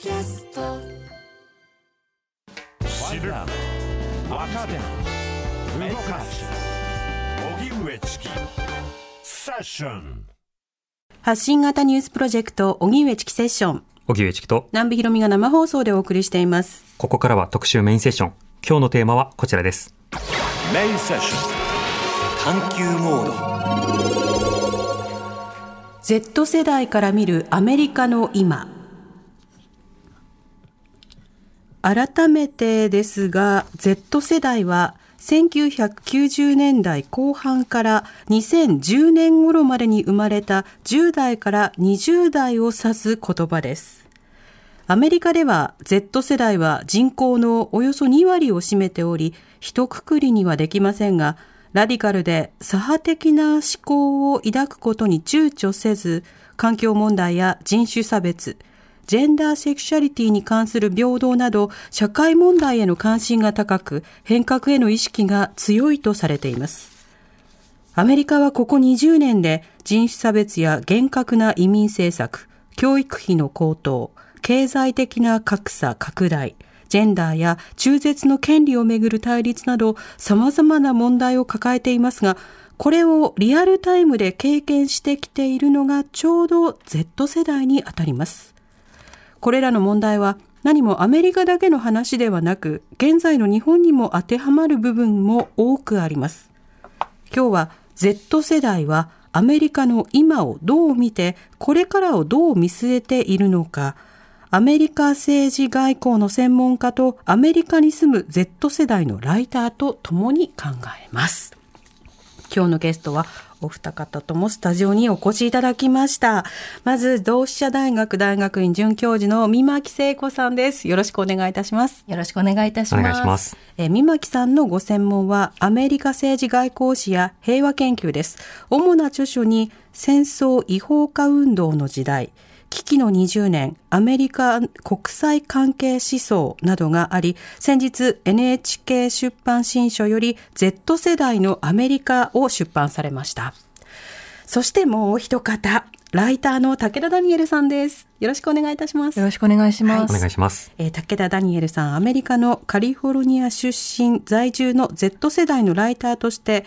キャスト知る若手動かす荻上チキセッション発信型ニュースプロジェクト、荻上チキセッション。荻上チキと、南部ひろみが生放送でお送りしています。ここからは特集メインセッション。今日のテーマはこちらです。メインセッション探求モード Z 世代から見るアメリカの今。改めてですが、Z 世代は1990年代後半から2010年頃までに生まれた10代から20代を指す言葉です。アメリカでは Z 世代は人口のおよそ2割を占めており、一括りにはできませんが、ラディカルで左派的な思考を抱くことに躊躇せず、環境問題や人種差別、ジェンダーセクシャリティに関する平等など、社会問題への関心が高く、変革への意識が強いとされています。アメリカはここ20年で人種差別や厳格な移民政策、教育費の高騰、経済的な格差拡大、ジェンダーや中絶の権利をめぐる対立など様々な問題を抱えていますが、これをリアルタイムで経験してきているのがちょうど Z 世代にあたります。これらの問題は何もアメリカだけの話ではなく、現在の日本にも当てはまる部分も多くあります。今日は Z 世代はアメリカの今をどう見て、これからをどう見据えているのか、アメリカ政治外交の専門家とアメリカに住む Z 世代のライターと共に考えます。今日のゲストはお二方ともスタジオにお越しいただきました。まず、同志社大学大学院准教授の三巻聖子さんです。よろしくお願いいたします。よろしくお願いいたしおます。願いします。えー三巻さんのご専門はアメリカ政治外交史や平和研究です。主な著書に戦争違法化運動の時代、危機の20年、アメリカ国際関係思想などがあり、先日 NHK 出版新書より Z 世代のアメリカを出版されました。そしてもう一方、ライターの武田ダニエルさんです。よろしくお願いいたしますよ。ろしくお願いします。お願いします。えー武田ダニエルさん、アメリカのカリフォルニア出身在住の Z 世代のライターとして、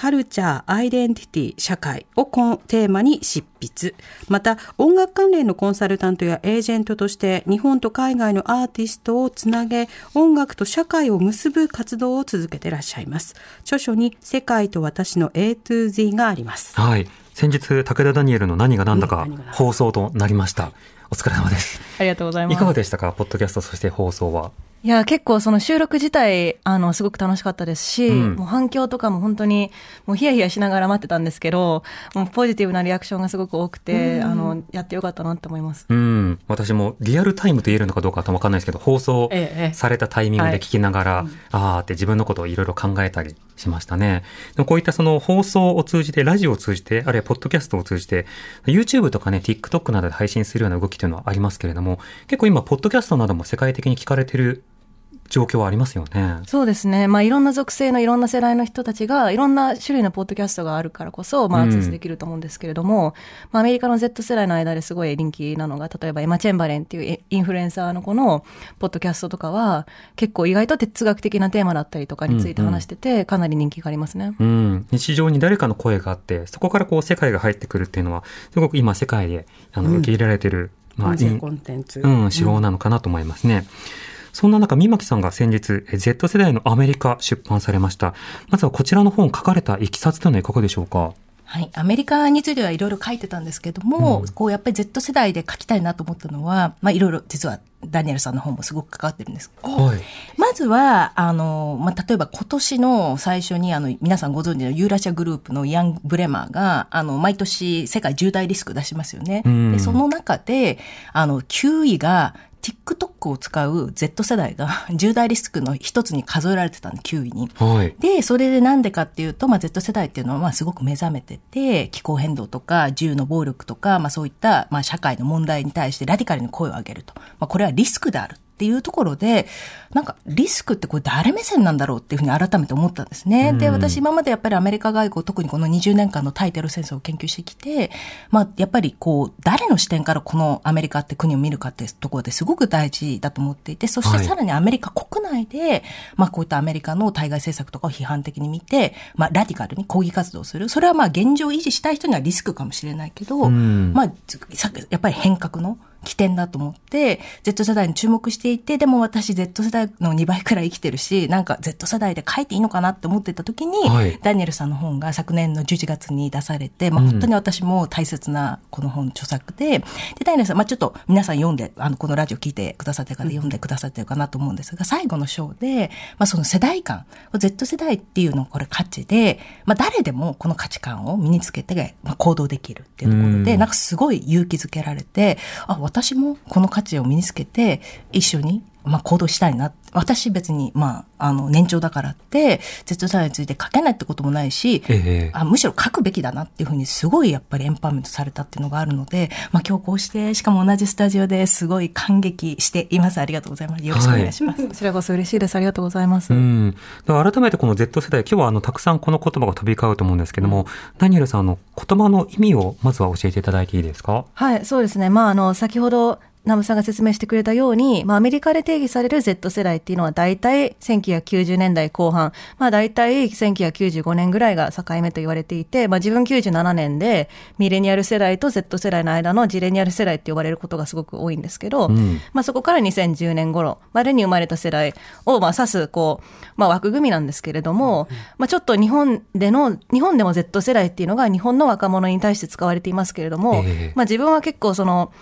カルチャー、アイデンティティ、社会をテーマに執筆。また、音楽関連のコンサルタントやエージェントとして、日本と海外のアーティストをつなげ、音楽と社会を結ぶ活動を続けていらっしゃいます。著書に、世界と私の A to Z があります。はい。先日、武田ダニエルの何が何だか放送となりました。お疲れ様です。ありがとうございます。いかがでしたか？ポッドキャスト、そして放送は。いや、結構その収録自体、あの、すごく楽しかったですし、うんもう反響とかも本当に、もうヒヤヒヤしながら待ってたんですけど、もうポジティブなリアクションがすごく多くて、あの、やってよかったなって思います。うん。私もリアルタイムと言えるのかどうかわかんないですけど、放送ええええされたタイミングで聞きながら、はいあーって自分のことをいろいろ考えたりしましたね。でもこういったその放送を通じて、ラジオを通じて、あるいはポッドキャストを通じて、YouTube とかね、TikTok などで配信するような動きというのはありますけれども、結構今、ポッドキャストなども世界的に聞かれてる状況はありますよね。そうですね。まあ、いろんな属性のいろんな世代の人たちが、いろんな種類のポッドキャストがあるからこそ、まあ、うんアクセスできると思うんですけれども、まあ、アメリカの Z 世代の間ですごい人気なのが、例えばエマ・チェンバレンっていうインフルエンサーの子のポッドキャストとかは、結構意外と哲学的なテーマだったりとかについて話してて、かなり人気がありますね。うん。日常に誰かの声があって、そこからこう世界が入ってくるっていうのは、すごく今世界であのうん受け入れられてる、まあ、音声いいコンテンツ。うん、手法なのかなと思いますね。そんな中、三巻さんが先日、え Z 世代のアメリカ出版されました。まずはこちらの本書かれたいきさつというのはいかがでしょうか？はい。アメリカについてはいろいろ書いてたんですけども、うんこうやっぱり Z 世代で書きたいなと思ったのは、まあいろいろ実はダニエルさんの本もすごく関わってるんですけど、はい。まずは、あの、まあ、例えば今年の最初に、あの、皆さんご存知のユーラシアグループのヤン・ブレマーが、あの、毎年世界10大リスク出しますよね。うんで、その中で、あの、9位が、TikTok を使う Z 世代が 10大リスクの一つに数えられてたんで、9位に。はい。で、それでなんでかっていうと、まあ、Z 世代っていうのは、まあ、すごく目覚めてて、気候変動とか、銃の暴力とか、まあ、そういった、まあ、社会の問題に対してラディカルに声を上げると。まあ、これはリスクである。っていうところで、なんかリスクってこれ誰目線なんだろうっていうふうに改めて思ったんですね。で、私今までやっぱりアメリカ外交、特にこの20年間の対テロ戦争を研究してきて、まあやっぱりこう、誰の視点からこのアメリカって国を見るかっていうところですごく大事だと思っていて、そしてさらにアメリカ国内で、まあこういったアメリカの対外政策とかを批判的に見て、まあラディカルに抗議活動をする。それはまあ現状維持したい人にはリスクかもしれないけど、まあさやっぱり変革の起点だと思って、Z 世代に注目していて、でも私 Z 世代の2倍くらい生きてるし、なんか Z 世代で書いていいのかなって思ってた時に、はい。ダニエルさんの本が昨年の11月に出されて、まあ本当に私も大切なこの本著作で、で、ダニエルさん、まあちょっと皆さん読んで、あの、このラジオ聞いてくださってる方読んでくださってるかなと思うんですが、最後の章で、まあその世代間、Z 世代っていうのこれ価値で、まあ誰でもこの価値観を身につけて、まあ行動できるっていうところで、うん。なんかすごい勇気づけられて、あ、私もこの価値を身につけて、一緒に、まあ、行動したいな。私別に、まあ、あの、年長だからって、Z 世代について書けないってこともないし、ええあむしろ書くべきだなっていうふうにすごいやっぱりエンパワーメントされたっていうのがあるので、まあ今日こうして、しかも同じスタジオですごい感激しています。ありがとうございます。よろしくお願いします。こちらこそ嬉しいです。ありがとうございます。うん。改めてこの Z 世代、今日はあの、たくさんこの言葉が飛び交うと思うんですけども、ダニエルさん、あの、言葉の意味をまずは教えていただいていいですか？はい、そうですね。まあ、あの、先ほど、ナムさんが説明してくれたように、まあ、アメリカで定義される Z 世代っていうのは大体1990年代後半、まあ、大体1995年ぐらいが境目と言われていて、まあ、自分97年でミレニアル世代と Z 世代の間のジレニアル世代って呼ばれることがすごく多いんですけど、ん。まあ、そこから2010年頃までに生まれた世代を、まあ、指す、こう、まあ、枠組みなんですけれども、まあ、ちょっと日本での、日本でも Z 世代っていうのが日本の若者に対して使われていますけれども、ええ。まあ、自分は結構その、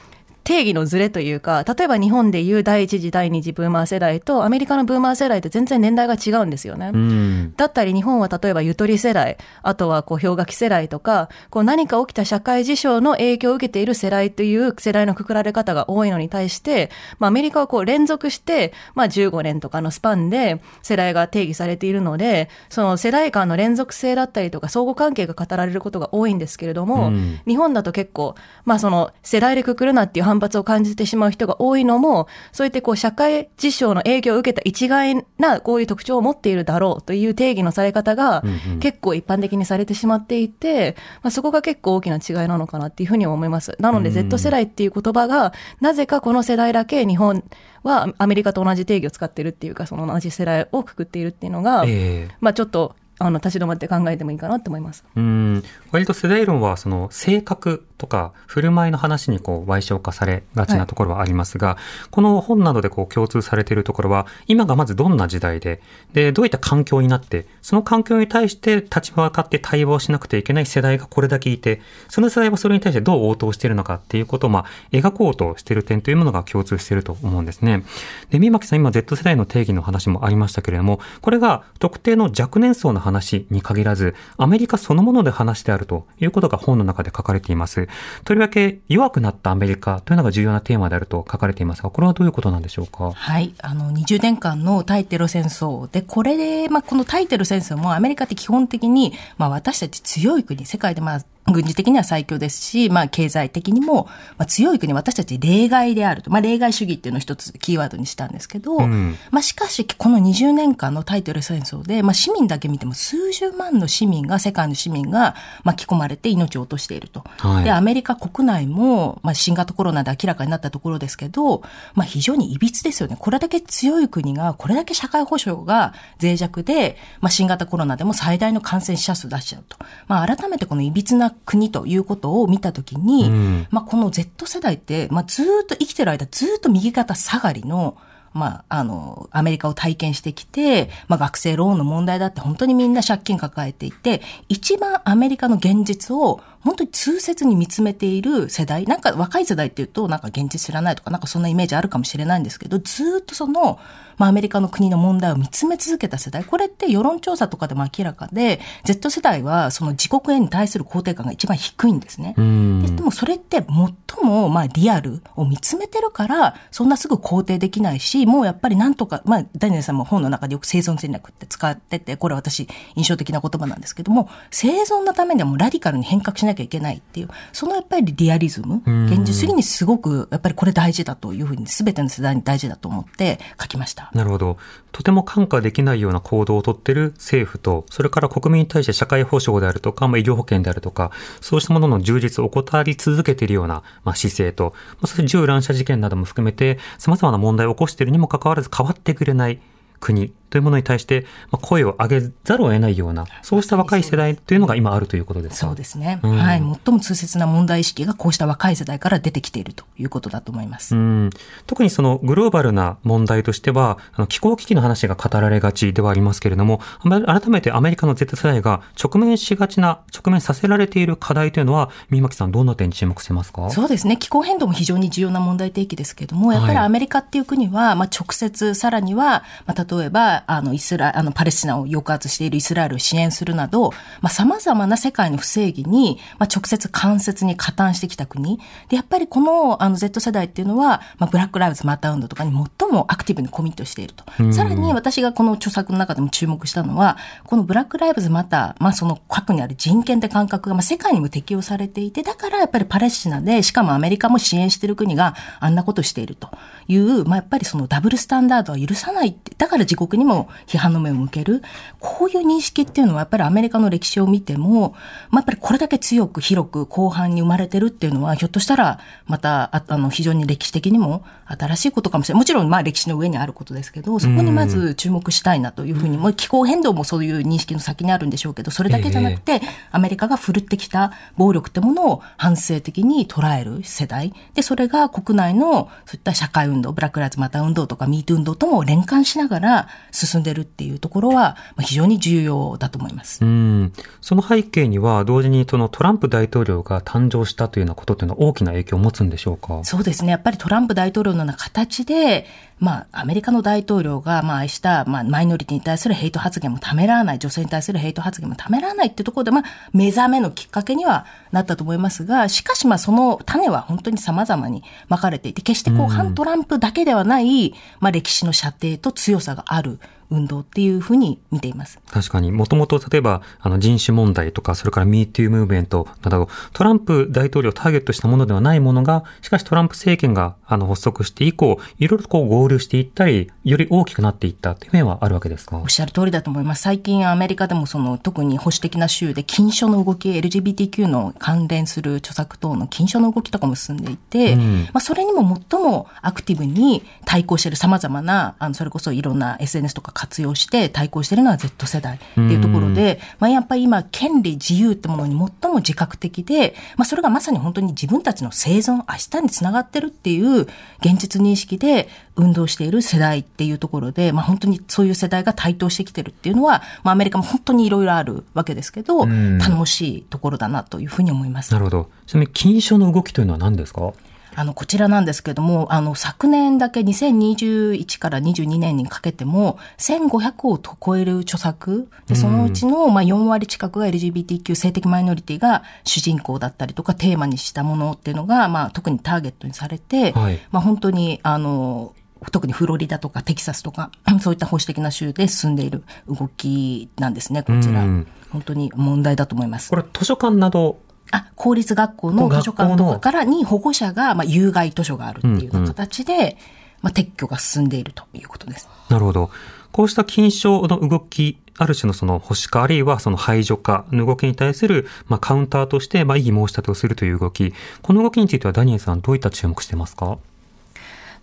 定義のズレというか、例えば日本でいう第一次、第二次ブーマー世代とアメリカのブーマー世代って全然年代が違うんですよね。うん。だったり日本は例えばゆとり世代、あとはこう氷河期世代とか、こう何か起きた社会事象の影響を受けている世代という世代のくくられ方が多いのに対して、まあアメリカはこう連続して、まあ15年とかのスパンで世代が定義されているので、その世代間の連続性だったりとか相互関係が語られることが多いんですけれども、うん日本だと結構、まあその世代でくくるなっていう反発を感じてしまう人が多いのも、そうやってこう社会事象の影響を受けた一概なこういう特徴を持っているだろうという定義のされ方が結構一般的にされてしまっていて、まあそこが結構大きな違いなのかなっていうふうに思います。なのでうん。Z 世代っていう言葉が、なぜかこの世代だけ日本はアメリカと同じ定義を使ってるっていうか、その同じ世代をくくっているっていうのが、ええ。まあちょっと、あの、立ち止まって考えてもいいかなって思います。うん。割と世代論は、その、性格とか、振る舞いの話にこう、賠償化されがちなところはありますが、この本などでこう、共通されているところは、今がまずどんな時代で、で、どういった環境になって、その環境に対して立ち向かって対話をしなくてはいけない世代がこれだけいて、その世代はそれに対してどう応答しているのかっていうことを、まあ、描こうとしている点というものが共通していると思うんですね。で、三巻さん、今 Z 世代の定義の話もありましたけれども、これが特定の若年層の話に限らず、アメリカそのもので話してあるということが本の中で書かれています。とりわけ弱くなったアメリカというのが重要なテーマであると書かれていますが、これはどういうことなんでしょうか？はい。あの、20年間の対テロ戦争で、これで、まあ、この対テロ戦争もアメリカって基本的に、まあ、私たち強い国、世界でまあ、軍事的には最強ですし、まあ、経済的にも、まあ、強い国、私たち例外であると。まあ、例外主義っていうのを一つキーワードにしたんですけど、うんまあ、しかし、この20年間のタイトル戦争で、まあ、市民だけ見ても数十万の市民が、世界の市民が巻き込まれて命を落としていると。はいで、アメリカ国内も、まあ、新型コロナで明らかになったところですけど、まあ、非常に歪ですよね。これだけ強い国が、これだけ社会保障が脆弱で、まあ、新型コロナでも最大の感染者数出しちゃうと。まあ、改めてこの歪な国ということを見たときに、うん。まあ、この Z 世代って、まあ、ずーっと生きてる間、ずーっと右肩下がりの、まあ、あの、アメリカを体験してきて、まあ、学生ローンの問題だって本当にみんな借金抱えていて、一番アメリカの現実を本当に痛切に見つめている世代、なんか若い世代っていうと、なんか現実知らないとか、なんかそんなイメージあるかもしれないんですけど、ずーっとその、まあ、アメリカの国の問題を見つめ続けた世代、これって世論調査とかでも明らかで、Z 世代はその自国へに対する肯定感が一番低いんですね。うんででもそれって最もまあリアルを見つめてるから、そんなすぐ肯定できないし、もうやっぱりなんとか、まあダニエルさんも本の中でよく生存戦略って使ってて、これ私印象的な言葉なんですけども、生存のためにはもうラディカルに変革しなきゃきゃいけないっていう、そのやっぱりリアリズム、ん現実主義にすごく、やっぱりこれ大事だというふうに、すべての世代に大事だと思って書きました。なるほど。とても看過できないような行動をとっている政府と、それから国民に対して社会保障であるとか、まあ、医療保険であるとか、そうしたものの充実を怠り続けているような、まあ、姿勢と、まあ、そして銃乱射事件なども含めて、様々な問題を起こしているにもかかわらず変わってくれない国というものに対して、まあ、声を上げざるを得ないような、そうした若い世代というのが今あるということですか？そうですね。うんはい。最も痛切な問題意識がこうした若い世代から出てきているということだと思います。うん特にそのグローバルな問題としては、あの気候危機の話が語られがちではありますけれども、改めてアメリカの Z 世代が直面しがちな、直面させられている課題というのは、三巻さんどんな点に注目してますか？そうですね。気候変動も非常に重要な問題提起ですけれども、やっぱりはいアメリカっていう国は、まあ直接、さらには、まあ例えば、あの、イスラ、あの、パレスチナを抑圧しているイスラエルを支援するなど、まあ様々な世界の不正義に、まあ直接間接に加担してきた国。で、やっぱりこの、あの、Z 世代っていうのは、まあブラックライブズマター運動とかに最もアクティブにコミットしていると。さらに私がこの著作の中でも注目したのは、このブラックライブズマター、まあその核にある人権って感覚が、まあ世界にも適用されていて、だからやっぱりパレスチナで、しかもアメリカも支援している国があんなことしているという、まあやっぱりそのダブルスタンダードは許さないって、だから自国にも批判の目を向ける。こういう認識っていうのはやっぱりアメリカの歴史を見ても、まあやっぱりこれだけ強く広く後半に生まれてるっていうのは、ひょっとしたらまた、ああの、非常に歴史的にも新しいことかもしれない。もちろんまあ歴史の上にあることですけど、そこにまず注目したいなというふうに、もう気候変動もそういう認識の先にあるんでしょうけど、それだけじゃなくて、アメリカが振るってきた暴力ってものを反省的に捉える世代。で、それが国内のそういった社会運動、ブラックライツマター運動とかミート運動とも連関しながら進んでるっていうところは、まあ非常に重要だと思います。うんその背景には、同時にそのトランプ大統領が誕生したというようなことというのは大きな影響を持つんでしょうか？そうですね。やっぱりトランプ大統領のような形で、まあ、アメリカの大統領が、まあ、愛した、まあ、マイノリティに対するヘイト発言もためらわない、女性に対するヘイト発言もためらわないっていうところで、まあ、目覚めのきっかけにはなったと思いますが、しかし、まあ、その種は本当に様々にまかれていて、決してこう、反トランプだけではない、まあ、歴史の射程と強さがある運動っていうふうに見ています。確かに、もともと例えば、あの人種問題とか、それから MeToo ムーブメントなど、トランプ大統領をターゲットしたものではないものが、しかしトランプ政権があの発足して以降、いろいろとこう合流していったり、より大きくなっていったという面はあるわけですか？おっしゃる通りだと思います。最近アメリカでもその特に保守的な州で禁書の動き、LGBTQ の関連する著作等の禁書の動きとかも進んでいて、うんまあそれにも最もアクティブに対抗している様々な、あの、それこそいろんな SNS とか活用して対抗しているのは Z 世代っていうところで、まあやっぱり今、権利、自由ってものに最も自覚的で、まあそれがまさに本当に自分たちの生存、明日につながってるっていう現実認識で運動している世代っていうところで、まあ本当にそういう世代が台頭してきてるっていうのは、まあアメリカも本当にいろいろあるわけですけど、ん頼もしいところだなというふうに思いますな。るほど。ちなみに、禁書の動きというのは何ですか？あの、こちらなんですけども、あの、昨年だけ2021から22年にかけても、1500を超える著作、で、そのうちの、まあ、4割近くが LGBTQ 性的マイノリティが主人公だったりとか、テーマにしたものっていうのが、まあ、特にターゲットにされて、はいまあ、本当に、あの、特にフロリダとかテキサスとか、そういった保守的な州で進んでいる動きなんですね、こちらうん。本当に問題だと思いますこ。れ、図書館など、あ、公立学校の図書館とかからに保護者が、まあ、有害図書があるっていうような形で、まあ、撤去が進んでいるということです。なるほど。こうした禁書の動き、ある種のその保守化、あるいはその排除化の動きに対する、まあ、カウンターとして、まあ、異議申し立てをするという動き。この動きについてはダニエルさん、どういった注目してますか？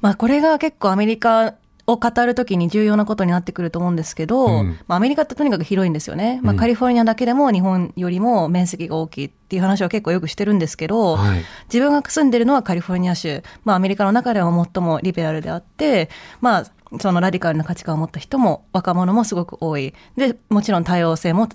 まあこれが結構アメリカを語るときに重要なことになってくると思うんですけど、うんまあアメリカってとにかく広いんですよね。まあうんカリフォルニアだけでも日本よりも面積が大きいっていう話は結構よくしてるんですけど、はい。自分が住んでるのはカリフォルニア州。まあアメリカの中では最もリベラルであって、まあそのラディカルな価値観を持った人も若者もすごく多い。で、もちろん多様性も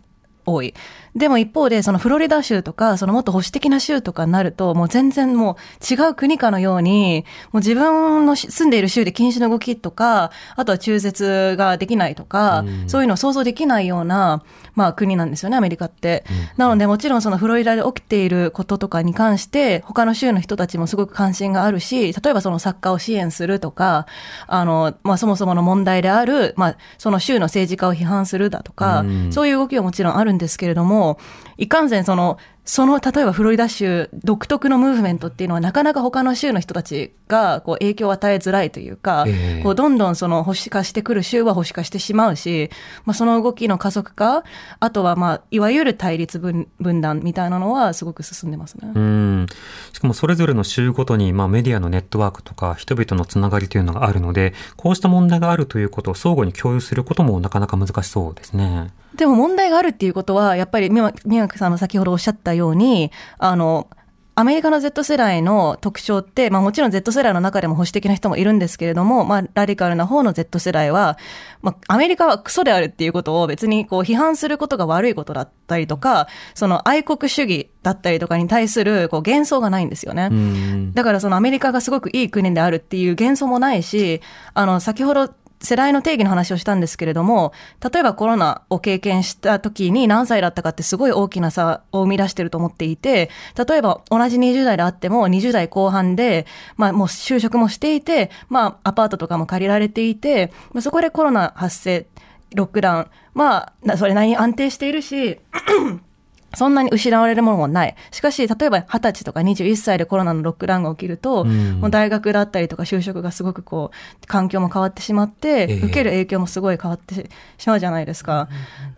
多い。でも一方で、そのフロリダ州とか、そのもっと保守的な州とかになると、もう全然もう違う国かのように、もう自分のし住んでいる州で禁止の動きとか、あとは中絶ができないとか、そういうのを想像できないような、まあ国なんですよね、アメリカって。なのでもちろんそのフロリダで起きていることとかに関して、他の州の人たちもすごく関心があるし、例えばその作家を支援するとか、あの、まあそもそもの問題である、まあその州の政治家を批判するだとか、うんそういう動きはもちろんあるんですけれども、いかんせんその、その、例えばフロリダ州独特のムーブメントっていうのはなかなか他の州の人たちがこう影響を与えづらいというか、ええこうどんどんその保守化してくる州は保守化してしまうし、まあその動きの加速化、あとはまあ、いわゆる対立分分断みたいなのはすごく進んでますね。うん。しかもそれぞれの州ごとに、まあメディアのネットワークとか人々のつながりというのがあるので、こうした問題があるということを相互に共有することもなかなか難しそうですね。でも問題があるっていうことは、やっぱり宮宮脇さんの先ほどおっしゃったように、あの、アメリカの Z 世代の特徴って、まあもちろん Z 世代の中でも保守的な人もいるんですけれども、まあラディカルな方の Z 世代は、まあアメリカはクソであるっていうことを別にこう批判することが悪いことだったりとか、その愛国主義だったりとかに対するこう幻想がないんですよね。うん。だからそのアメリカがすごくいい国であるっていう幻想もないし、あの、先ほど世代の定義の話をしたんですけれども、例えばコロナを経験した時に何歳だったかってすごい大きな差を生み出してると思っていて、例えば同じ20代であっても20代後半で、まあもう就職もしていて、まあアパートとかも借りられていて、そこでコロナ発生、ロックダウン、まあ、それなりに安定しているし、そんなに失われるものもない。しかし、例えば20歳とか21歳でコロナのロックダウンが起きると、んもう大学だったりとか就職がすごくこう、環境も変わってしまって、ええ受ける影響もすごい変わってしまうじゃないですか。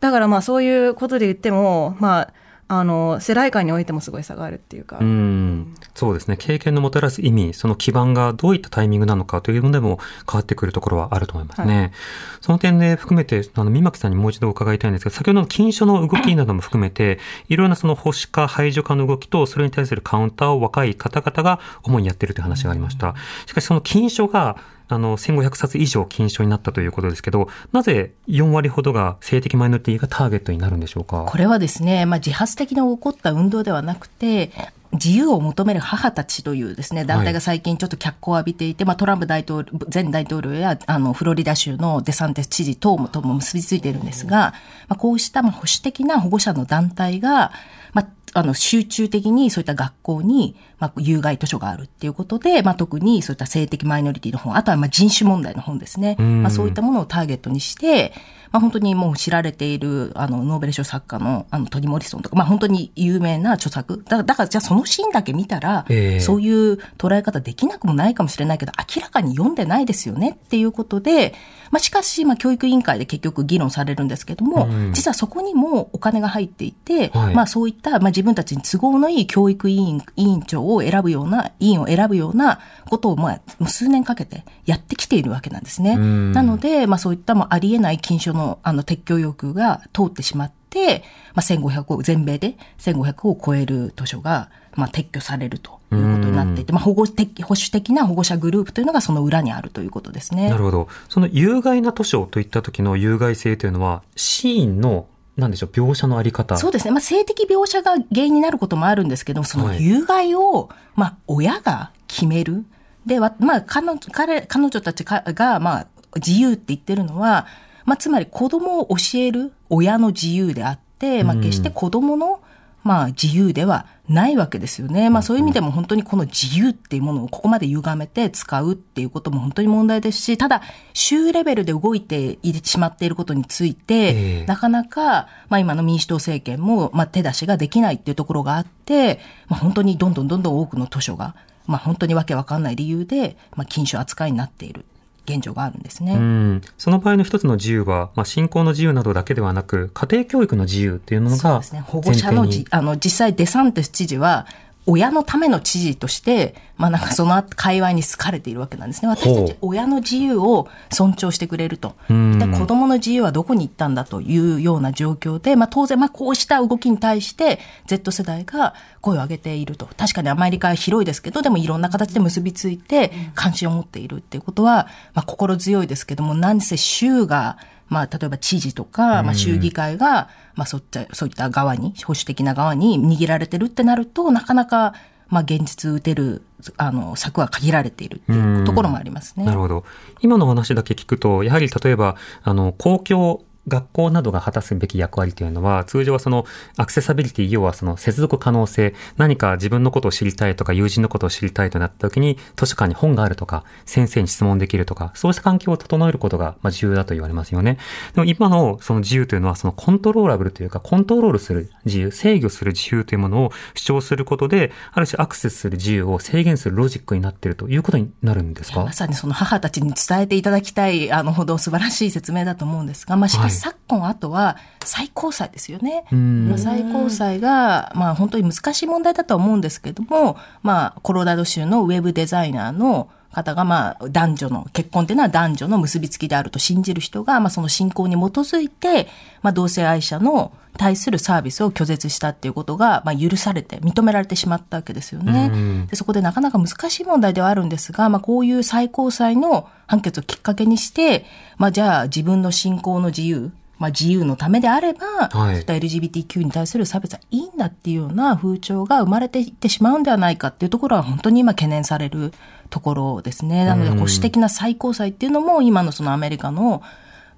だからまあそういうことで言っても、まあ、あの、世代間においてもすごい差があるっていうか。うん。そうですね。経験のもたらす意味、その基盤がどういったタイミングなのかというのでも変わってくるところはあると思いますね。その点で含めて、あの、三巻さんにもう一度伺いたいんですが、先ほどの禁書の動きなども含めて、いろんなその保守化、排除化の動きと、それに対するカウンターを若い方々が主にやっているという話がありました。しかしその禁書が、あの、1500冊以上禁書になったということですけど、なぜ4割ほどが性的マイノリティがターゲットになるんでしょうか？これはですね、まあ、自発的に起こった運動ではなくて、自由を求める母たちというですね、団体が最近ちょっと脚光を浴びていて、まあ、トランプ大統領、前大統領や、あの、フロリダ州のデサンテス知事等もとも結びついているんですが、まあ、こうした、まあ、保守的な保護者の団体が、まあ、あの、集中的にそういった学校に、まあ、有害図書があるっていうことで、まあ、特にそういった性的マイノリティの本、あとはまあ人種問題の本ですね。んまあ、そういったものをターゲットにして、まあ、本当にもう知られている、あの、ノーベル賞作家の、あの、トニ・モリソンとか、まあ、本当に有名な著作。だだから、じゃあそのシーンだけ見たら、ええそういう捉え方できなくもないかもしれないけど、明らかに読んでないですよねっていうことで、まあ、しかし、まあ、教育委員会で結局議論されるんですけども、うん実はそこにもお金が入っていて、はいまあ、そういった、まあ、自分たちに都合のいい教育委員委員長を選ぶような、委員を選ぶようなことを、まあ、もう数年かけてやってきているわけなんですね。うんなので、まあ、そういったもうありえない禁書のあの撤去要求が通ってしまって、まあ、1500を、全米で1500を超える図書が、まあ、撤去されるということになっていて、まあ、保護的、保守的な保護者グループというのがその裏にあるということですね。なるほど。その有害な図書といった時の有害性というのは、シーンの、なんでしょう、描写のあり方。そうですね。まあ、性的描写が原因になることもあるんですけど、その有害を、まあ、親が決める。で、わまあ、彼女、彼、彼女たちが、がまあ、自由って言ってるのは、まあ、つまり子供を教える親の自由であって、まあ、決して子供の、まあ、自由ではないわけですよね。まあ、そういう意味でも本当にこの自由っていうものをここまで歪めて使うっていうことも本当に問題ですし、ただ、州レベルで動いていってしまっていることについて、ええ。なかなか、まあ今の民主党政権も、まあ手出しができないっていうところがあって、まあ本当にどんどんどんどん多くの図書が、まあ本当にわけわかんない理由で、まあ禁書扱いになっている現状があるんですね。うん、その場合の一つの自由は、まあ、信仰の自由などだけではなく、家庭教育の自由っていうのがそうですね。保護者のじ、あの、実際デサンテス知事は、親のための知事として、まあなんかその界隈に好かれているわけなんですね。私たち親の自由を尊重してくれると。うんで、子供の自由はどこに行ったんだというような状況で、まあ当然、まあこうした動きに対して Z 世代が声を上げていると。確かにアメリカは広いですけど、でもいろんな形で結びついて関心を持っているっていうことは、まあ心強いですけども、何せ州が、まあ、例えば知事とか、まあ、州議会が、まあ、そういった、そういった側に、保守的な側に握られてるってなると、なかなか、まあ、現実打てる、あの、策は限られているっていうところもありますね。なるほど。今の話だけ聞くと、やはり例えば、あの、公共学校などが果たすべき役割というのは、通常はそのアクセサビリティ、要はその接続可能性、何か自分のことを知りたいとか、友人のことを知りたいとなった時に、図書館に本があるとか、先生に質問できるとか、そうした環境を整えることがまあ重要だと言われますよね。でも今のその自由というのは、そのコントローラブルというか、コントロールする自由、制御する自由というものを主張することで、ある種アクセスする自由を制限するロジックになっているということになるんですか？まさにその母たちに伝えていただきたい、あのほど素晴らしい説明だと思うんですが、まあしかし昨今あとは最高裁ですよね。まあ、最高裁が、まあ本当に難しい問題だとは思うんですけども、まあコロラド州のウェブデザイナーの方が、まあ、男女の、結婚っていうのは男女の結びつきであると信じる人が、まあ、その信仰に基づいて、まあ、同性愛者の対するサービスを拒絶したっていうことが、まあ、許されて、認められてしまったわけですよね。でそこでなかなか難しい問題ではあるんですが、まあ、こういう最高裁の判決をきっかけにして、まあ、じゃあ自分の信仰の自由、まあ、自由のためであれば、はいそういった LGBTQ に対する差別はいいんだっていうような風潮が生まれていってしまうんではないかっていうところは本当に今懸念されるところですね。なので、保守的な最高裁っていうのも今のそのアメリカの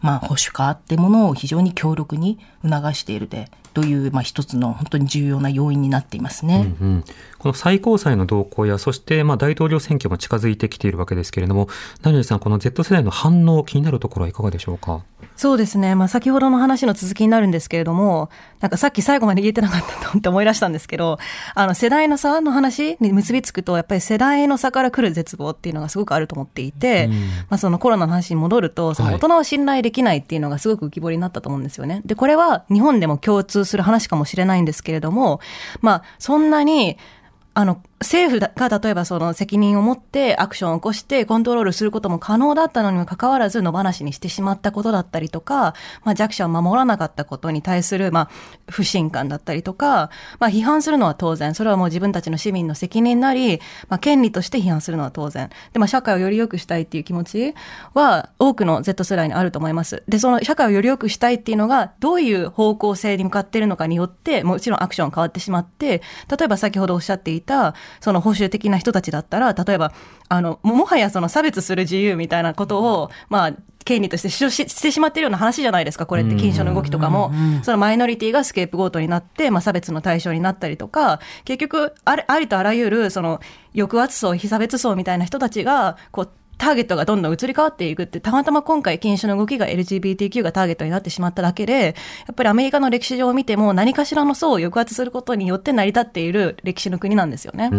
まあ保守化ってものを非常に強力に促しているで、という、まあ一つの本当に重要な要因になっていますね。うん、この最高裁の動向や、そしてまあ大統領選挙も近づいてきているわけですけれども、何よりさん、この Z 世代の反応、気になるところはいかがでしょうか？そうですね。まあ、先ほどの話の続きになるんですけれども、なんかさっき最後まで言えてなかったと思って思い出したんですけど、あの、世代の差の話に結びつくと、やっぱり世代の差から来る絶望っていうのがすごくあると思っていて、まあ、そのコロナの話に戻ると、その大人を信頼できないっていうのがすごく浮き彫りになったと思うんですよね。で、これは日本でも共通する話かもしれないんですけれども、まあ、そんなに、あの、政府が例えばその責任を持ってアクションを起こしてコントロールすることも可能だったのにもかかわらず野放しにしてしまったことだったりとか、まあ、弱者を守らなかったことに対するまあ不信感だったりとか、まあ、批判するのは当然、それはもう自分たちの市民の責任なり、まあ、権利として批判するのは当然。で、まあ、社会をより良くしたいっていう気持ちは多くの Z 世代にあると思います。で、その社会をより良くしたいっていうのがどういう方向性に向かっているのかによって、もちろんアクション変わってしまって、例えば先ほどおっしゃっていた、その保守的な人たちだったら、例えば、あの、ももはやその差別する自由みたいなことを、まあ、権利として主張ししてしまっているような話じゃないですか、これって、禁書の動きとかも、そのマイノリティがスケープゴートになって、まあ、差別の対象になったりとか、結局、ありとあらゆる、その、抑圧層、非差別層みたいな人たちが、こう、ターゲットがどんどん移り変わっていくって、たまたま今回禁止の動きが LGBTQ がターゲットになってしまっただけで、やっぱりアメリカの歴史上を見ても何かしらの層を抑圧することによって成り立っている歴史の国なんですよね。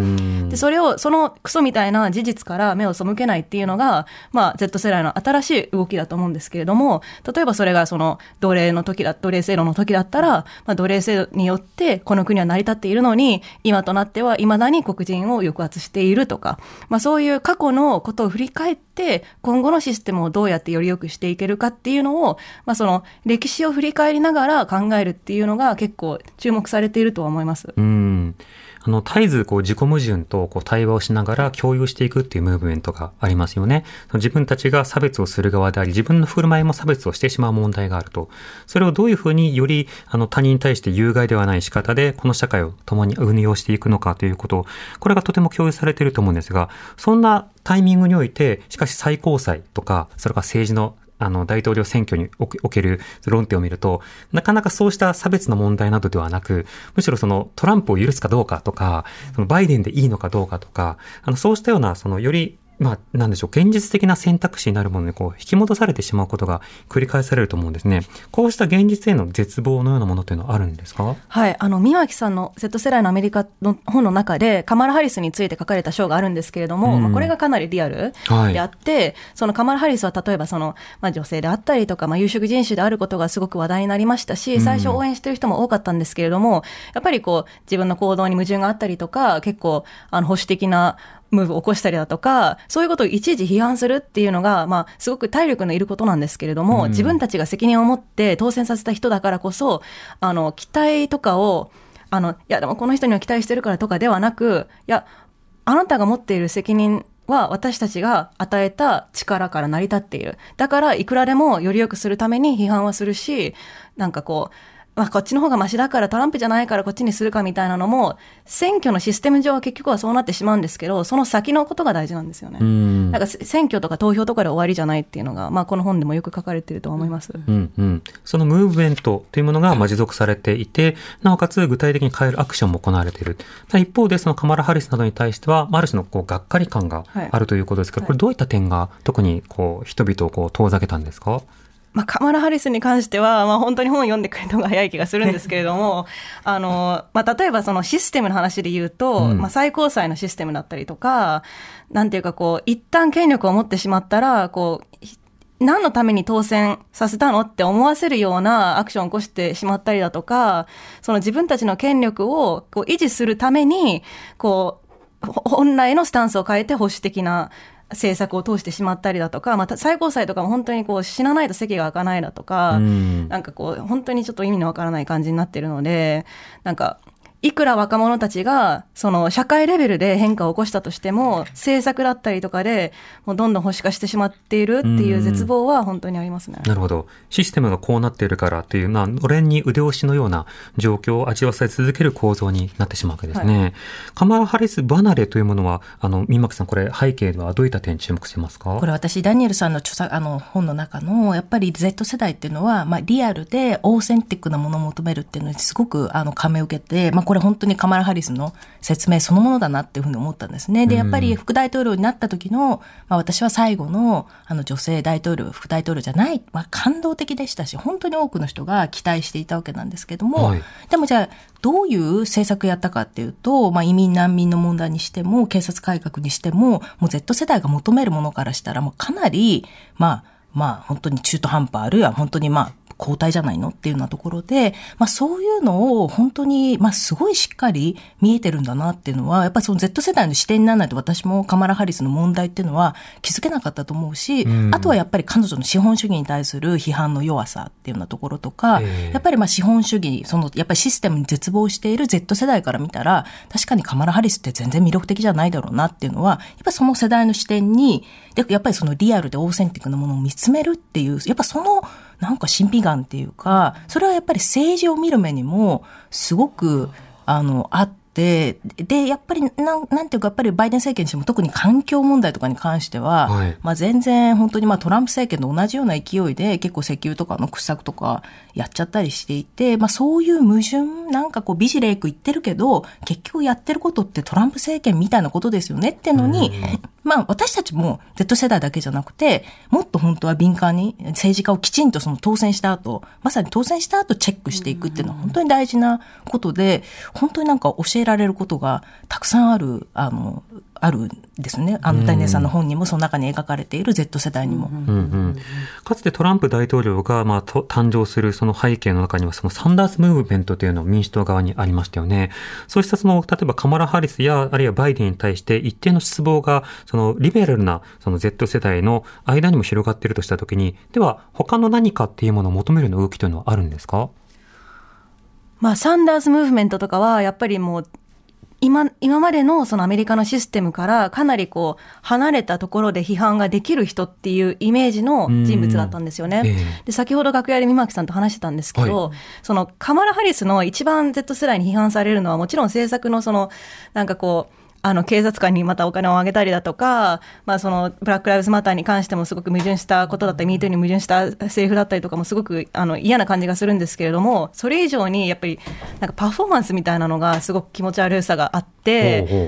で、それを、そのクソみたいな事実から目を背けないっていうのが、まあ Z 世代の新しい動きだと思うんですけれども、例えばそれがその奴隷の時だ、奴隷制度の時だったら、まあ奴隷制度によってこの国は成り立っているのに、今となっては未だに黒人を抑圧しているとか、まあそういう過去のことを振り返って、今後のシステムをどうやってより良くしていけるかっていうのを、まあその歴史を振り返りながら考えるっていうのが結構注目されているとは思います。うん。あの、絶えずこう自己矛盾とこう対話をしながら共有していくっていうムーブメントがありますよね。その自分たちが差別をする側であり、自分の振る舞いも差別をしてしまう問題があると。それをどういうふうによりあの他人に対して有害ではない仕方で、この社会を共に運用していくのかということ、これがとても共有されていると思うんですが、そんなタイミングにおいて、しかし最高裁とか、それから政治のあの、大統領選挙における論点を見ると、なかなかそうした差別の問題などではなく、むしろそのトランプを許すかどうかとか、そのバイデンでいいのかどうかとか、あの、そうしたような、そのより、まあ、なんでしょう、現実的な選択肢になるものにこう、引き戻されてしまうことが繰り返されると思うんですね。こうした現実への絶望のようなものというのはあるんですか？はい。あの、三脇さんの Z 世代のアメリカの本の中で、カマラ・ハリスについて書かれた章があるんですけれども、うんまあこれがかなりリアルはいであって、そのカマラ・ハリスは例えばその、まあ女性であったりとか、まあ有色人種であることがすごく話題になりましたし、最初応援してる人も多かったんですけれども、やっぱりこう、自分の行動に矛盾があったりとか、結構、あの、保守的な、ムーブを起こしたりだとか、そういうことをいちいち批判するっていうのが、まあ、すごく体力のいることなんですけれども、うん自分たちが責任を持って当選させた人だからこそ、あの、期待とかを、あの、いや、でもこの人には期待してるからとかではなく、いや、あなたが持っている責任は私たちが与えた力から成り立っている。だから、いくらでもより良くするために批判はするし、なんかこう、まあ、こっちの方がマシだからトランプじゃないからこっちにするかみたいなのも、選挙のシステム上は結局はそうなってしまうんですけど、その先のことが大事なんですよね。うんなんか選挙とか投票とかで終わりじゃないっていうのが、まあ、この本でもよく書かれてると思います。うんうん、そのムーブメントというものがまあ持続されていて、なおかつ具体的に変えるアクションも行われている。一方で、そのカマラ・ハリスなどに対しては、まあある種のこうがっかり感があるということですけど、はいこれどういった点が特にこう人々をこう遠ざけたんですか？まあ、カマラ・ハリスに関しては、まあ、本当に本を読んでくれた方が早い気がするんですけれども、あの、まあ、例えばそのシステムの話で言うと、うん。まあ、最高裁のシステムだったりとか、なんていうかこう、一旦権力を持ってしまったら、こう、ひ何のために当選させたのって思わせるようなアクションを起こしてしまったりだとか、その自分たちの権力をこう維持するために、こう、ほ本来のスタンスを変えて保守的な政策を通してしまったりだとか、また最高裁とかも本当にこう死なないと席が開かないだとか、うん。なんかこう本当にちょっと意味のわからない感じになってるので、なんか、いくら若者たちが、その社会レベルで変化を起こしたとしても、政策だったりとかで、もうどんどん保守化してしまっているっていう絶望は本当にありますね。なるほど。システムがこうなっているからという、まあ、のれんに腕押しのような状況を味わわせ続ける構造になってしまうわけですね。カマラ・ハリス離れというものは、あの、ミマクさん、これ背景ではどういった点に注目してますか？これ私、ダニエルさんの著作、あの、本の中の、やっぱり Z 世代っていうのは、まあ、リアルでオーセンティックなものを求めるっていうのにすごく、あの、感銘を受けて、まあ、これ本当にカマラ・ハリスの説明そのものだなっていうふうに思ったんですね。で、やっぱり副大統領になった時の、まあ、私は最後の、あの、女性大統領、副大統領じゃない、まあ、感動的でしたし、本当に多くの人が期待していたわけなんですけども、はいでもじゃあ、どういう政策やったかっていうと、まあ、移民難民の問題にしても、警察改革にしても、もう Z 世代が求めるものからしたら、もうかなり、まあ、まあ、本当に中途半端、あるいは本当にまあ、交代じゃないの？っていうようなところで、まあそういうのを本当に、まあすごいしっかり見えてるんだなっていうのは、やっぱりその Z 世代の視点にならないと私もカマラ・ハリスの問題っていうのは気づけなかったと思うし、うん。あとはやっぱり彼女の資本主義に対する批判の弱さっていうようなところとか、ええ。やっぱりまあ資本主義、そのやっぱりシステムに絶望している Z 世代から見たら、確かにカマラ・ハリスって全然魅力的じゃないだろうなっていうのは、やっぱりその世代の視点に、でやっぱりそのリアルでオーセンティックなものを見つめるっていう、やっぱそのなんか神秘眼っていうか、それはやっぱり政治を見る目にも、すごく、あの、あって、で、やっぱり、なん、なんていうか、やっぱりバイデン政権にしても特に環境問題とかに関しては、はい。まあ全然本当にまあトランプ政権と同じような勢いで結構石油とかの掘削とかやっちゃったりしていて、まあそういう矛盾、なんかこうビジレイク言ってるけど、結局やってることってトランプ政権みたいなことですよねってのに、まあ私たちも Z 世代だけじゃなくて、もっと本当は敏感に政治家をきちんとその当選した後、まさに当選した後チェックしていくっていうのは本当に大事なことで、本当になんか教えられることがたくさんある、あの、あるんですね。あの、ダニエルさんの本にもその中に描かれている Z 世代にも。うんうん、かつてトランプ大統領がまあと誕生するその背景の中にはそのサンダースムーブメントというのが民主党側にありましたよね。そうしたその例えばカマラ・ハリスやあるいはバイデンに対して一定の失望がそのリベラルなその Z 世代の間にも広がっているとしたときにでは他の何かっていうものを求める動きというのはあるんですか？まあ、サンダースムーブメントとかは、やっぱりもう、今、今までのそのアメリカのシステムからかなりこう、離れたところで批判ができる人っていうイメージの人物だったんですよね。ええ。で、先ほど楽屋で三巻さんと話してたんですけど、そのカマラ・ハリスの一番 Z 世代に批判されるのはもちろん政策のその、なんかこう、あの、警察官にまたお金をあげたりだとか、まあその、ブラック・ライブズ・マターに関してもすごく矛盾したことだったり、ミートに矛盾したセリフだったりとかもすごく、あの、嫌な感じがするんですけれども、それ以上にやっぱり、なんかパフォーマンスみたいなのがすごく気持ち悪さがあって、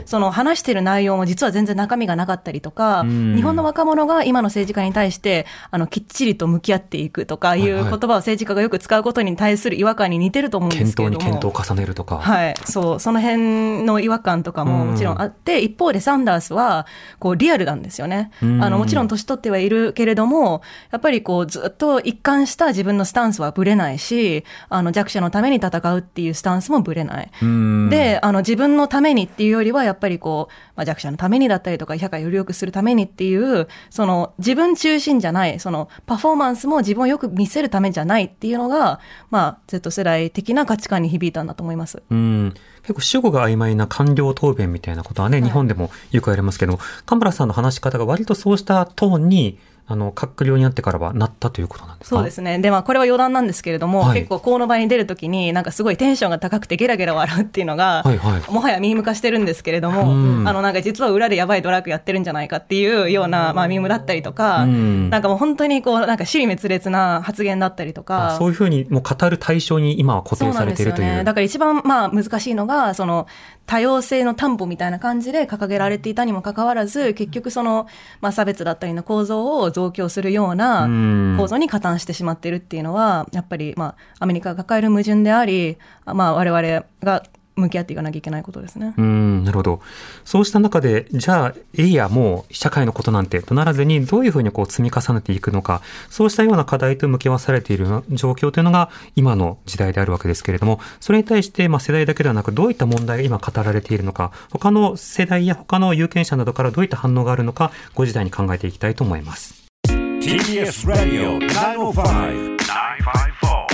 その話してる内容も実は全然中身がなかったりとか、うん日本の若者が今の政治家に対して、あの、きっちりと向き合っていくとかいう言葉を政治家がよく使うことに対する違和感に似てると思うんで検すけれども。討に検討を重ねるとか。はい、そう、その辺の違和感とかももちろんあって、一方でサンダースは、こう、リアルなんですよね。うんあの、もちろん年取ってはいるけれども、やっぱりこう、ずっと一貫した自分のスタンスはぶれないし、あの、弱者のために戦うっていうスタンスもぶれない。うんで、あの、自分のためにっていうよりは、やっぱりこう、まあ、弱者のためにだったりとか、社会をより良くするためにっていう、その、自分中心じゃない、その、パフォーマンスも自分をよく見せるためじゃないっていうのが、まあ、Z 世代的な価値観に響いたんだと思います。うん結構主語が曖昧な官僚答弁みたいなことはね、日本でもよくありますけど、神原さんの話し方が割とそうしたトーンにあの、閣僚になってからはなったということなんですか？そうですね。で、まあ、これは余談なんですけれども、はい結構、この場に出るときに、なんかすごいテンションが高くてゲラゲラ笑うっていうのが、はいはいもはやミーム化してるんですけれども、うんあの、なんか実は裏でやばいドラッグやってるんじゃないかっていうような、まあ、ミームだったりとか、うんなんかもう本当にこう、なんか尻滅裂な発言だったりとか、あそういうふうにもう語る対象に今は固定されているという。そうなんですよね。だから一番まあ難しいのが、その多様性の担保みたいな感じで掲げられていたにもかかわらず、結局その、まあ差別だったりの構造を増強するよううなん。構造に加担してしまっているっていうのは、やっぱりまあアメリカが抱える矛盾であり、まあ我々が向き合っていかなきゃいけないことですね。うん、なるほど。そうした中で、じゃあ、えいや、もう社会のことなんてとならずに、どういうふうにこう積み重ねていくのか、そうしたような課題と向き合わされている状況というのが、今の時代であるわけですけれども、それに対して、まあ世代だけではなく、どういった問題が今語られているのか、他の世代や他の有権者などからどういった反応があるのか、ご時代に考えていきたいと思います。TBS ラディオ905 954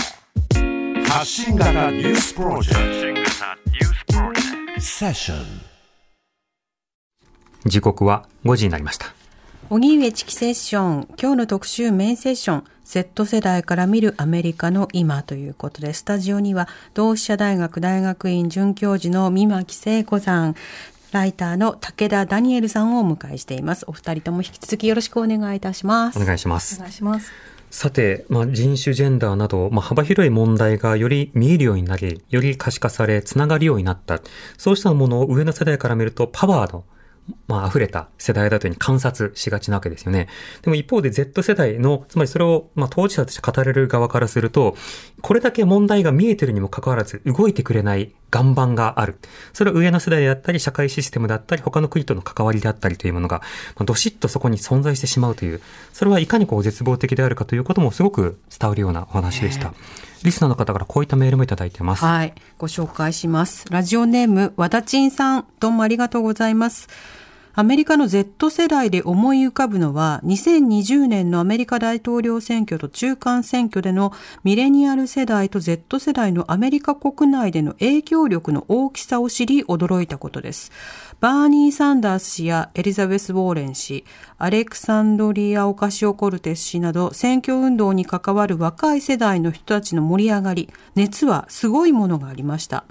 発信型ニュースプロジェクト。セッション時刻は5時になりました。荻上チキセッション。今日の特集メインセッション。Z 世代から見るアメリカの今ということでスタジオには同志社大学大学院准教授の三巻聖子さん。ライターの武田ダニエルさんをお迎えしています。お二人とも引き続きよろしくお願いいたします。お願いします。お。願いします。さて、まあ、人種、ジェンダーなど、まあ、幅広い問題がより見えるようになり、より可視化され、つながるようになった。そうしたものを上の世代から見ると、パワーの、まあ、溢れた世代だというふうに観察しがちなわけですよね。でも一方で Z 世代の、つまりそれを、まあ、当事者として語れる側からすると、これだけ問題が見えてるにもかかわらず、動いてくれない岩盤がある。それは上の世代であったり、社会システムだったり、他の国との関わりであったりというものが、まあ、どしっとそこに存在してしまうという、それはいかにこう絶望的であるかということもすごく伝わるようなお話でした。リスナーの方からこういったメールもいただいてます。はい。ご紹介します。ラジオネーム、和田ちんさん。どうもありがとうございます。アメリカの Z 世代で思い浮かぶのは、2020年のアメリカ大統領選挙と中間選挙でのミレニアル世代と Z 世代のアメリカ国内での影響力の大きさを知り驚いたことです。バーニー・サンダース氏やエリザベス・ウォーレン氏、アレクサンドリア・オカシオ・コルテス氏など選挙運動に関わる若い世代の人たちの盛り上がり、熱はすごいものがありました。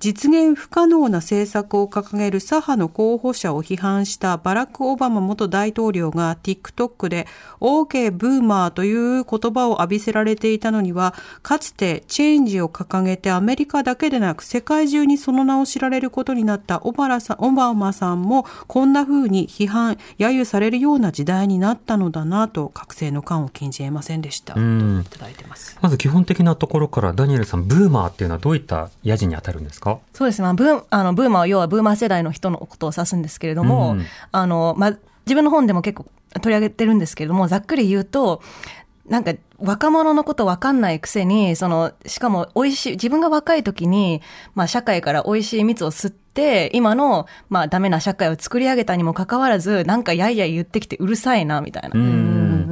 実現不可能な政策を掲げる左派の候補者を批判したバラク・オバマ元大統領が TikTok で OK ブーマーという言葉を浴びせられていたのには、かつてチェンジを掲げてアメリカだけでなく世界中にその名を知られることになったオバラさんオバマさんもこんな風に批判、揶揄されるような時代になったのだなと覚醒の感を禁じ得ませんでした。んといただいてます。まず基本的なところから、ダニエルさん、ブーマーっていうのはどういったヤジに当たるんですか？そうですね。まあ、ブーあのブーマーは要はブーマー世代の人のことを指すんですけれども、うんあの、まあ、自分の本でも結構取り上げてるんですけれども、ざっくり言うと、なんか若者のこと分かんないくせに、その、しかも美味しい、自分が若い時に、まあ社会から美味しい蜜を吸って、今の、まあダメな社会を作り上げたにもかかわらず、なんかやいやい言ってきてうるさいな、みたいな。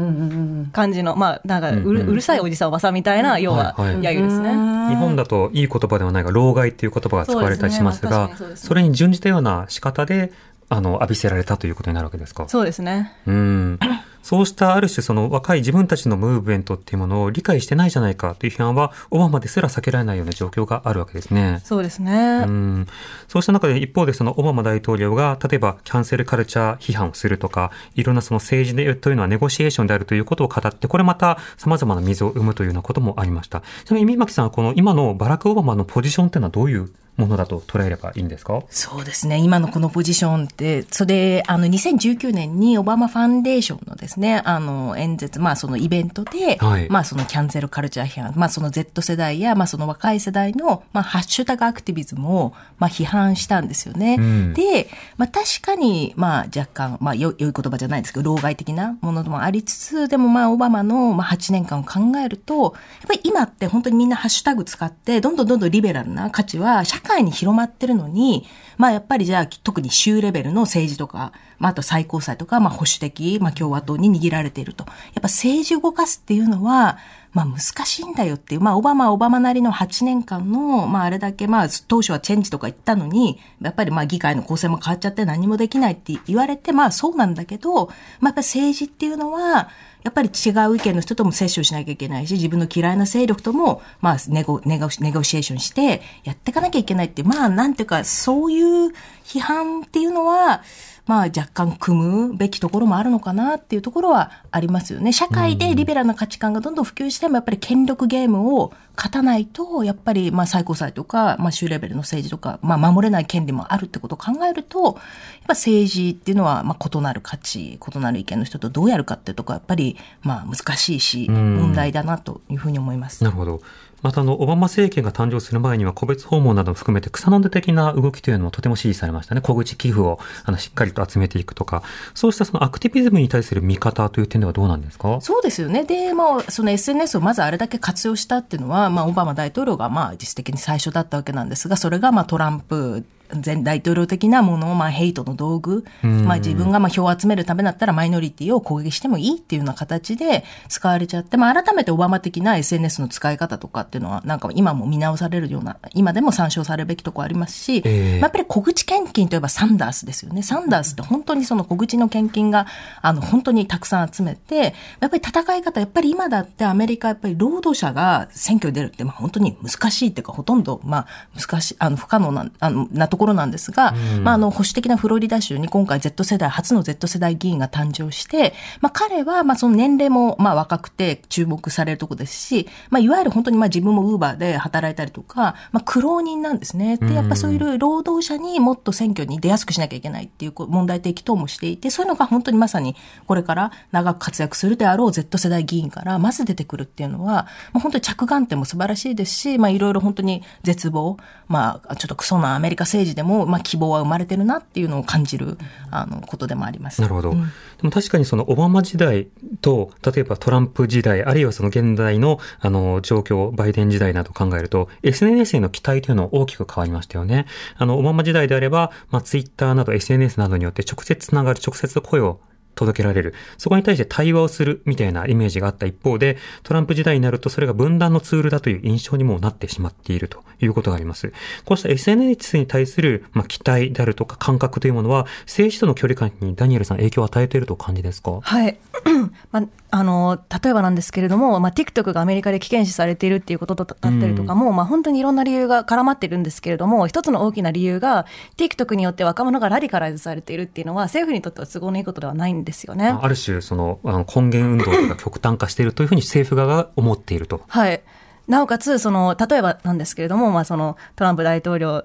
うん。感じの、まあ、なんかうる、うんうんうるさいおじさんおばさんみたいな、要は、はいはい揶揄ですね。日本だといい言葉ではないが、老害っていう言葉が使われたりしますがそれに準じたような仕方で、あの、浴びせられたということになるわけですか？そうですね。うん。そうしたある種その若い自分たちのムーブメントっていうものを理解してないじゃないかという批判はオバマですら避けられないような状況があるわけですね。そうですね。うんそうした中で一方でそのオバマ大統領が例えばキャンセルカルチャー批判をするとかいろんなその政治でというのはネゴシエーションであるということを語ってこれまた様々な溝を生むというようなこともありました。ちなみに三巻さんはこの今のバラク・オバマのポジションっていうのはどういうものだと捉えればいいんですか？そうですね。今のこのポジションって、それ、あの、2019年にオバマファンデーションのですね、あの、演説、まあそのイベントで、はい。まあそのキャンセルカルチャー批判、まあその Z 世代や、まあその若い世代の、まあハッシュタグアクティビズムを、まあ批判したんですよね。うん。で、まあ確かに、まあ若干、まあよ良い言葉じゃないですけど、老害的なものもありつつ、でもまあオバマの、まあ8年間を考えると、やっぱり今って本当にみんなハッシュタグ使って、どんどんどんどんリベラルな価値は社会に広まってるのに、まあやっぱりじゃあ特に州レベルの政治とか、まあ、あと最高裁とか、まあ、保守的、まあ、共和党に握られていると。やっぱ政治動かすっていうのは、まあ難しいんだよっていう、まあオバマオバマなりの8年間の、まああれだけまあ当初はチェンジとか言ったのに、やっぱりまあ議会の構成も変わっちゃって何もできないって言われて、まあそうなんだけど、まあやっぱ政治っていうのは、やっぱり違う意見の人とも接触しなきゃいけないし、自分の嫌いな勢力とも、まあネゴ、ネゴ、ネゴシエーションしてやっていかなきゃいけないって、まあなんていうか、そういう批判っていうのは、まあ若干組むべきところもあるのかなっていうところはありますよね。社会でリベラルな価値観がどんどん普及してもやっぱり権力ゲームを勝たないと、やっぱりまあ最高裁とか、まあ州レベルの政治とか、まあ守れない権利もあるってことを考えると、やっぱ政治っていうのはまあ異なる価値、異なる意見の人とどうやるかっていうところはやっぱりまあ難しいし、問題だなというふうに思います。なるほど。またあの、オバマ政権が誕生する前には個別訪問なども含めて草の根的な動きというのもとても支持されましたね。小口寄付をあのしっかりと集めていくとか、そうしたそのアクティビズムに対する見方という点ではどうなんですか？そうですよね。で、まあ、その SNS をまずあれだけ活用したっていうのは、まあ、オバマ大統領がまあ、実質的に最初だったわけなんですが、それがまあ、トランプ前大統領的なものを、まあ、ヘイトの道具、まあ、自分がまあ票を集めるためだったらマイノリティを攻撃してもいいっていうような形で使われちゃって、まあ、改めてオバマ的な SNS の使い方とかっていうのは、なんか今も見直されるような、今でも参照されるべきところありますし、えーまあやっぱり小口献金といえばサンダースですよね。サンダースって本当にその小口の献金が、あの、本当にたくさん集めて、やっぱり戦い方、やっぱり今だってアメリカ、やっぱり労働者が選挙に出るって、まあ本当に難しいっていうか、ほとんど、まあ難しい、あの、不可能な、あの、なところなんですが、まああの、保守的なフロリダ州に今回 Z 世代、初の Z 世代議員が誕生して、まあ彼は、まあその年齢も、まあ若くて注目されるところですし、まあいわゆる本当にまあ自分もウーバーで働いたりとか、まあ苦労人なんですね。で、やっぱそういう労働者にもっと選挙に出やすくしなきゃいけないっていうこう問題提起等もしていて、そういうのが本当にまさにこれから長く活躍するであろう Z 世代議員からまず出てくるっていうのは、もう本当に着眼点も素晴らしいですし、まあいろいろ本当に絶望、まあちょっとクソなアメリカ政治でも、まあ希望は生まれてるなっていうのを感じる、あの、ことでもあります。なるほど。でも確かにそのオバマ時代と、例えばトランプ時代、あるいはその現代のあの状況、バイデン時代などを考えると、SNS への期待というのは大きく変わりましたよね。あの、オバマ時代であれば、まあ、ツイッターなど SNS などによって直接つながる、直接声を届けられる。そこに対して対話をするみたいなイメージがあった一方で、トランプ時代になるとそれが分断のツールだという印象にもなってしまっているということがあります。こうした SNS に対する、まあ、期待であるとか感覚というものは、政治との距離感にダニエルさん影響を与えていると感じですか？はい。まあ、あの、例えばなんですけれども、まあ、TikTok がアメリカで危険視されているっていうことだったりとかも、まあ、本当にいろんな理由が絡まってるんですけれども、一つの大きな理由が、TikTok によって若者がラディカライズされているっていうのは、政府にとっては都合のいいことではないんですよね。ある種、その、あの根源運動とか極端化しているというふうに政府側が思っていると。はい。なおかつ、その、例えばなんですけれども、まあ、その、トランプ大統領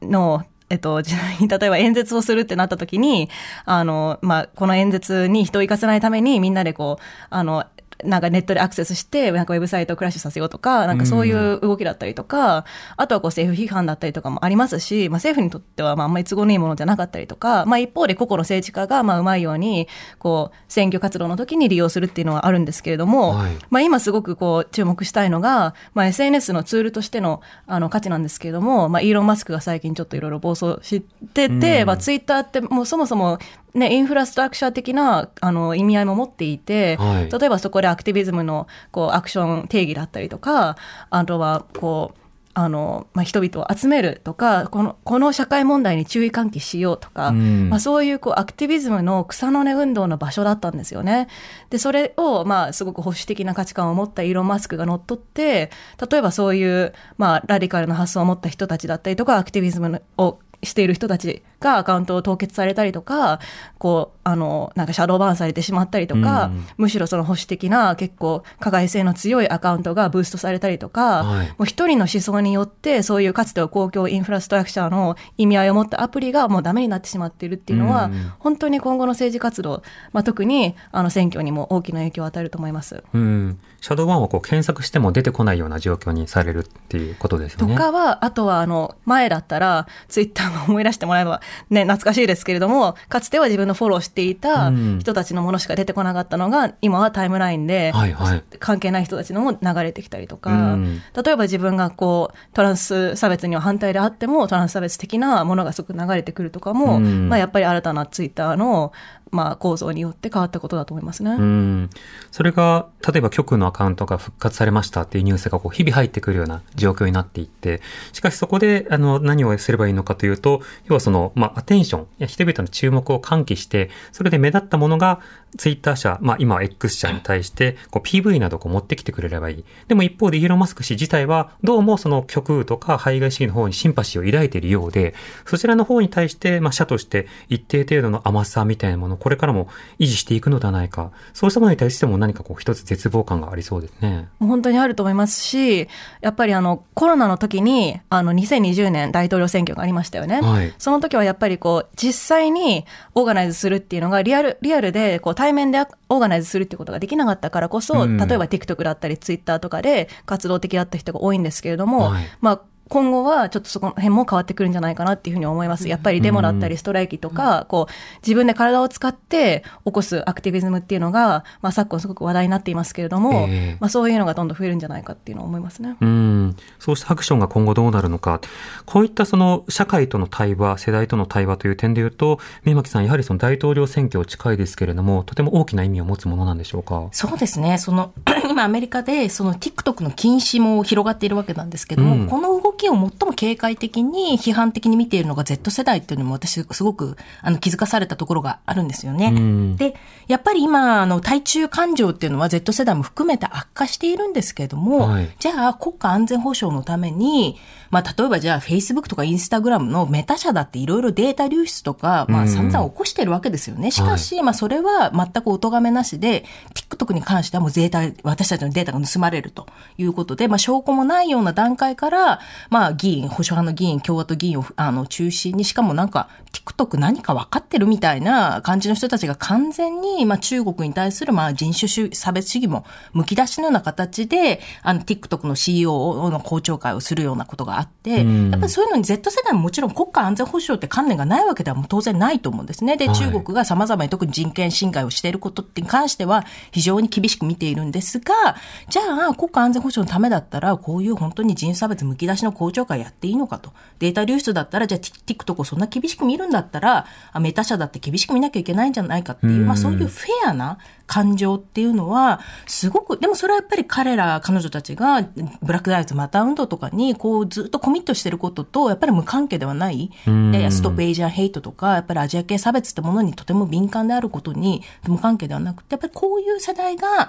の、えっと、時代に、例えば演説をするってなった時に、あの、まあ、この演説に人を行かせないために、みんなでこう、あの、なんかネットでアクセスして、なんかウェブサイトをクラッシュさせようとか、なんかそういう動きだったりとか、あとはこう政府批判だったりとかもありますし、まあ政府にとってはまああんまり都合のいいものじゃなかったりとか、まあ一方で個々の政治家がまあうまいように、こう選挙活動の時に利用するっていうのはあるんですけれども、はい。まあ今すごくこう注目したいのが、まあ SNS のツールとしてのあの価値なんですけれども、まあイーロン・マスクが最近ちょっといろいろ暴走してて、うん。まあツイッターってもうそもそもね、インフラストラクチャー的なあの意味合いも持っていて、はい例えばそこでアクティビズムのこうアクション定義だったりとか、あとはこう、あの、まあ、人々を集めるとか、この、この社会問題に注意喚起しようとか、うんまあ、そういうこうアクティビズムの草の根運動の場所だったんですよね。で、それを、まあ、すごく保守的な価値観を持ったイーロン・マスクが乗っ取って、例えばそういう、まあ、ラディカルな発想を持った人たちだったりとか、アクティビズムをしている人たちがアカウントを凍結されたりとか、こう、あの、なんかシャドーバンされてしまったりとか、うんむしろその保守的な結構加害性の強いアカウントがブーストされたりとか、はいもう一人の思想によってそういうかつては公共インフラストラクチャーの意味合いを持ったアプリがもうダメになってしまっているっていうのは、うん本当に今後の政治活動、まあ、特にあの選挙にも大きな影響を与えると思います。うん。シャドーワンはこう検索しても出てこないような状況にされるっていうことですよね。とかは、あとはあの前だったらツイッターの思い出してもらえばね、懐かしいですけれども、かつては自分のフォローしていたうん人たちのものしか出てこなかったのが、今はタイムラインで、はいはい関係ない人たちのも流れてきたりとか、うん例えば自分がこう、トランス差別には反対であっても、トランス差別的なものがすごく流れてくるとかも、うんまあやっぱり新たなツイッターの、まあ構造によって変わったことだと思いますね。うん。それが、例えば局のアカウントが復活されましたっていうニュースがこう日々入ってくるような状況になっていって、しかしそこで、あの、何をすればいいのかというと、要はその、まあ、アテンション、や人々の注目を喚起して、それで目立ったものが、ツイッター社、まあ、今は X 社に対して、こう PV などを持ってきてくれればいい。でも一方でイーロン・マスク氏自体は、どうもその極右とか排外主義の方にシンパシーを抱いているようで、そちらの方に対して、まあ、社として一定程度の甘さみたいなものをこれからも維持していくのではないか。そうしたものに対しても何かこう一つ絶望感がありそうですね。もう本当にあると思いますし、やっぱりあのコロナの時に、あの2020年大統領選挙がありましたよね。はいその時はやっぱりこう、実際にオーガナイズするっていうのがリアル、リアルでこう対面でオーガナイズするっていうことができなかったからこそ、うん例えば TikTok だったり Twitter とかで活動的だった人が多いんですけれども、はいまあ今後はちょっとそこの辺も変わってくるんじゃないかなっていうふうに思います。やっぱりデモだったりストライキとか、こう、自分で体を使って起こすアクティビズムっていうのが、まあ昨今すごく話題になっていますけれども、ええまあそういうのがどんどん増えるんじゃないかっていうのを思いますね。うん。そうしたアクションが今後どうなるのか。こういったその社会との対話、世代との対話という点で言うと、宮巻さん、やはりその大統領選挙近いですけれども、とても大きな意味を持つものなんでしょうか？そうですね。その、今アメリカで、その TikTok の禁止も広がっているわけなんですけども、うんこの動きを最も警戒的に批判的に見ているのが Z 世代っていうのも私すごくあの気づかされたところがあるんですよね。うんで、やっぱり今、あの、対中感情っていうのは Z 世代も含めて悪化しているんですけども、はいじゃあ国家安全保障のために、まあ、例えばじゃあ Facebook とか Instagram のメタ社だっていろいろデータ流出とか、まあ、うん散々起こしてるわけですよね。しかし、まあ、それは全くお咎めなしで、TikTok に関してはもうデータ、私たちのデータが盗まれるということで、まあ、証拠もないような段階から、まあ、議員、保守派の議員、共和党議員を、あの、中心に、しかもなんか、TikTok 何か分かってるみたいな感じの人たちが完全に、まあ、中国に対する、まあ、人種主義差別主義もむき出しのような形で、あの、TikTok の CEO の公聴会をするようなことがあって、うんやっぱりそういうのに Z 世代ももちろん国家安全保障って観念がないわけではもう当然ないと思うんですね。で、はい中国が様々に特に人権侵害をしていることに関しては非常に厳しく見ているんですが、じゃあ国家安全保障のためだったら、こういう本当に人種差別むき出しの公聴会やっていいのかと。データ流出だったら、じゃあ TikTok をそんな厳しく見るんだったら、あメタ社だって厳しく見なきゃいけないんじゃないかっていう、うんまあそういうフェアな感情っていうのは、すごく、でもそれはやっぱり彼ら、彼女たちが、ブラック・ライブズ・マター運動とかに、こう、ずっとコミットしてることと、やっぱり無関係ではない。うんで、ストップ・エイジアン・ヘイトとか、やっぱりアジア系差別ってものにとても敏感であることに、無関係ではなくて、やっぱりこういう世代が、や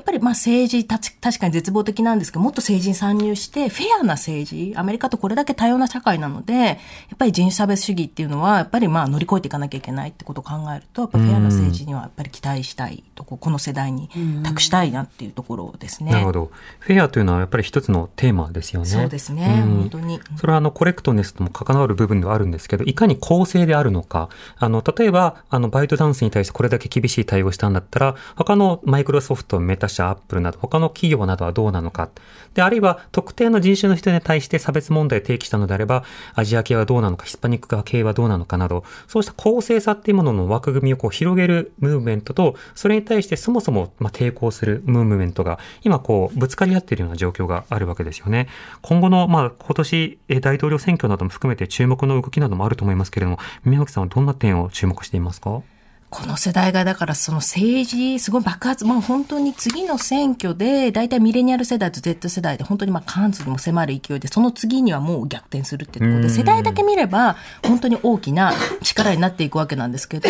っぱりまあ政治たち、確かに絶望的なんですけど、もっと政治に参入して、フェアな政治、アメリカとこれだけ多様な社会なので、やっぱり人種差別主義っていうのは、やっぱりまあ乗り越えていかなきゃいけないってことを考えると、やっぱフェアな政治にはやっぱり期待したいとこ、この世代に託したいなっていうところですね。なるほど。フェアというのはやっぱり一つのテーマですよね。そうですね、うん本当に。それはあのコレクトネスとも関わる部分ではあるんですけど、いかに公正であるのか。あの、例えば、あの、バイトダンスに対してこれだけ厳しい対応をしたんだったら、他のマイクロソフト、メタ社、アップルなど、他の企業などはどうなのか。で、あるいは特定の人種の人に対して差別問題を提起したのであれば、アジア系はどうなのか、ヒスパニック系はどうなのかのかなど、そうした公正さっていうものの枠組みをこう広げるムーブメントと、それに対してそもそもま抵抗するムーブメントが、今こう、ぶつかり合っているような状況があるわけですよね。今後の、まあ、今年、大統領選挙なども含めて注目の動きなどもあると思いますけれども、宮脇さんはどんな点を注目していますか？この世代がだからその政治、すごい爆発、もう本当に次の選挙で、大体ミレニアル世代と Z 世代で本当にまあ過半数にも迫る勢いで、その次にはもう逆転するってところで、うん世代だけ見れば 本当に大きな力になっていくわけなんですけど、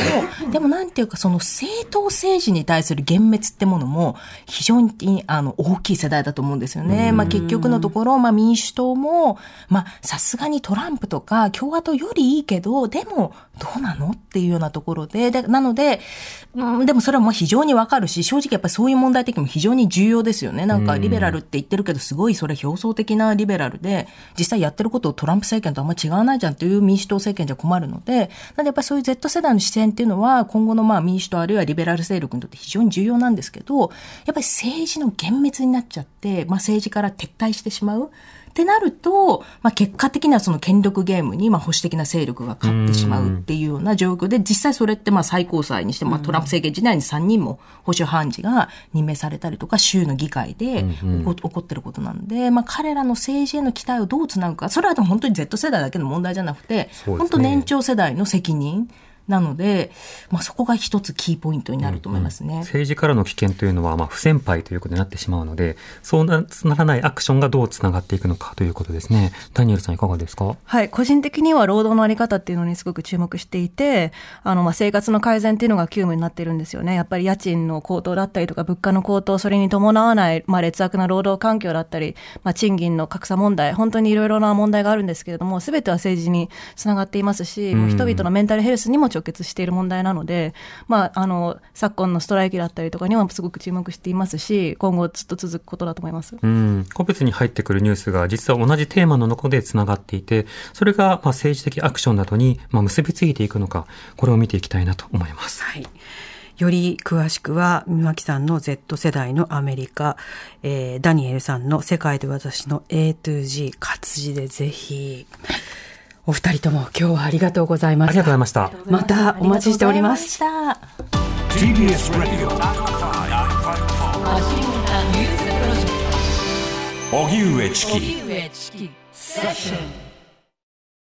でもなんていうかその政党政治に対する幻滅ってものも非常にあの大きい世代だと思うんですよね。まあ結局のところ、まあ民主党も、まあさすがにトランプとか共和党よりいいけど、でもどうなのっていうようなところで、でなので、うん、でもそれはもう非常にわかるし、正直やっぱりそういう問題的にも非常に重要ですよね。なんかリベラルって言ってるけど、すごいそれ表層的なリベラルで、実際やってることをトランプ政権とあんま違わないじゃんという民主党政権じゃ困るので、なのでやっぱりそういう Z 世代の視点っていうのは、今後のまあ民主党あるいはリベラル勢力にとって非常に重要なんですけど、やっぱり政治の幻滅になっちゃって、まあ政治から撤退してしまう。ってなると、まあ、結果的にはその権力ゲームにまあ保守的な勢力が勝ってしまうっていうような状況で、実際それってまあ最高裁にしても、まあ、トランプ政権時代に3人も保守判事が任命されたりとか、州の議会で起こってることなんで、まあ、彼らの政治への期待をどうつなぐか、それはでも本当に Z 世代だけの問題じゃなくて、ね。本当年長世代の責任なので、まあ、そこが一つキーポイントになると思いますね。政治からの危険というのは、まあ、不先輩ということになってしまうので、そうなならないアクションがどうつながっていくのかということですね。ダニエルさんいかがですか？はい。個人的には労働のあり方っていうのにすごく注目していて、あの、まあ、生活の改善っていうのが急務になってるんですよね。やっぱり家賃の高騰だったりとか、物価の高騰、それに伴わない、まあ、劣悪な労働環境だったり、まあ、賃金の格差問題、本当にいろいろな問題があるんですけれども、すべては政治につながっていますし、もう人々のメンタルヘルスにも直結している問題なので、まあ、あの、昨今のストライキだったりとかにはすごく注目していますし、今後ずっと続くことだと思います。うん、個別に入ってくるニュースが実は同じテーマの中でつながっていて、それがまあ政治的アクションなどにまあ結びついていくのか、これを見ていきたいなと思います。はい。より詳しくは、三巻さんの Z 世代のアメリカ、えーダニエルさんの世界で私の A to G 活字でぜひ、お二人とも今日はありがとうございまありがとうございした。ました。またお待ちしております。TBS Radio 荻上チキセッション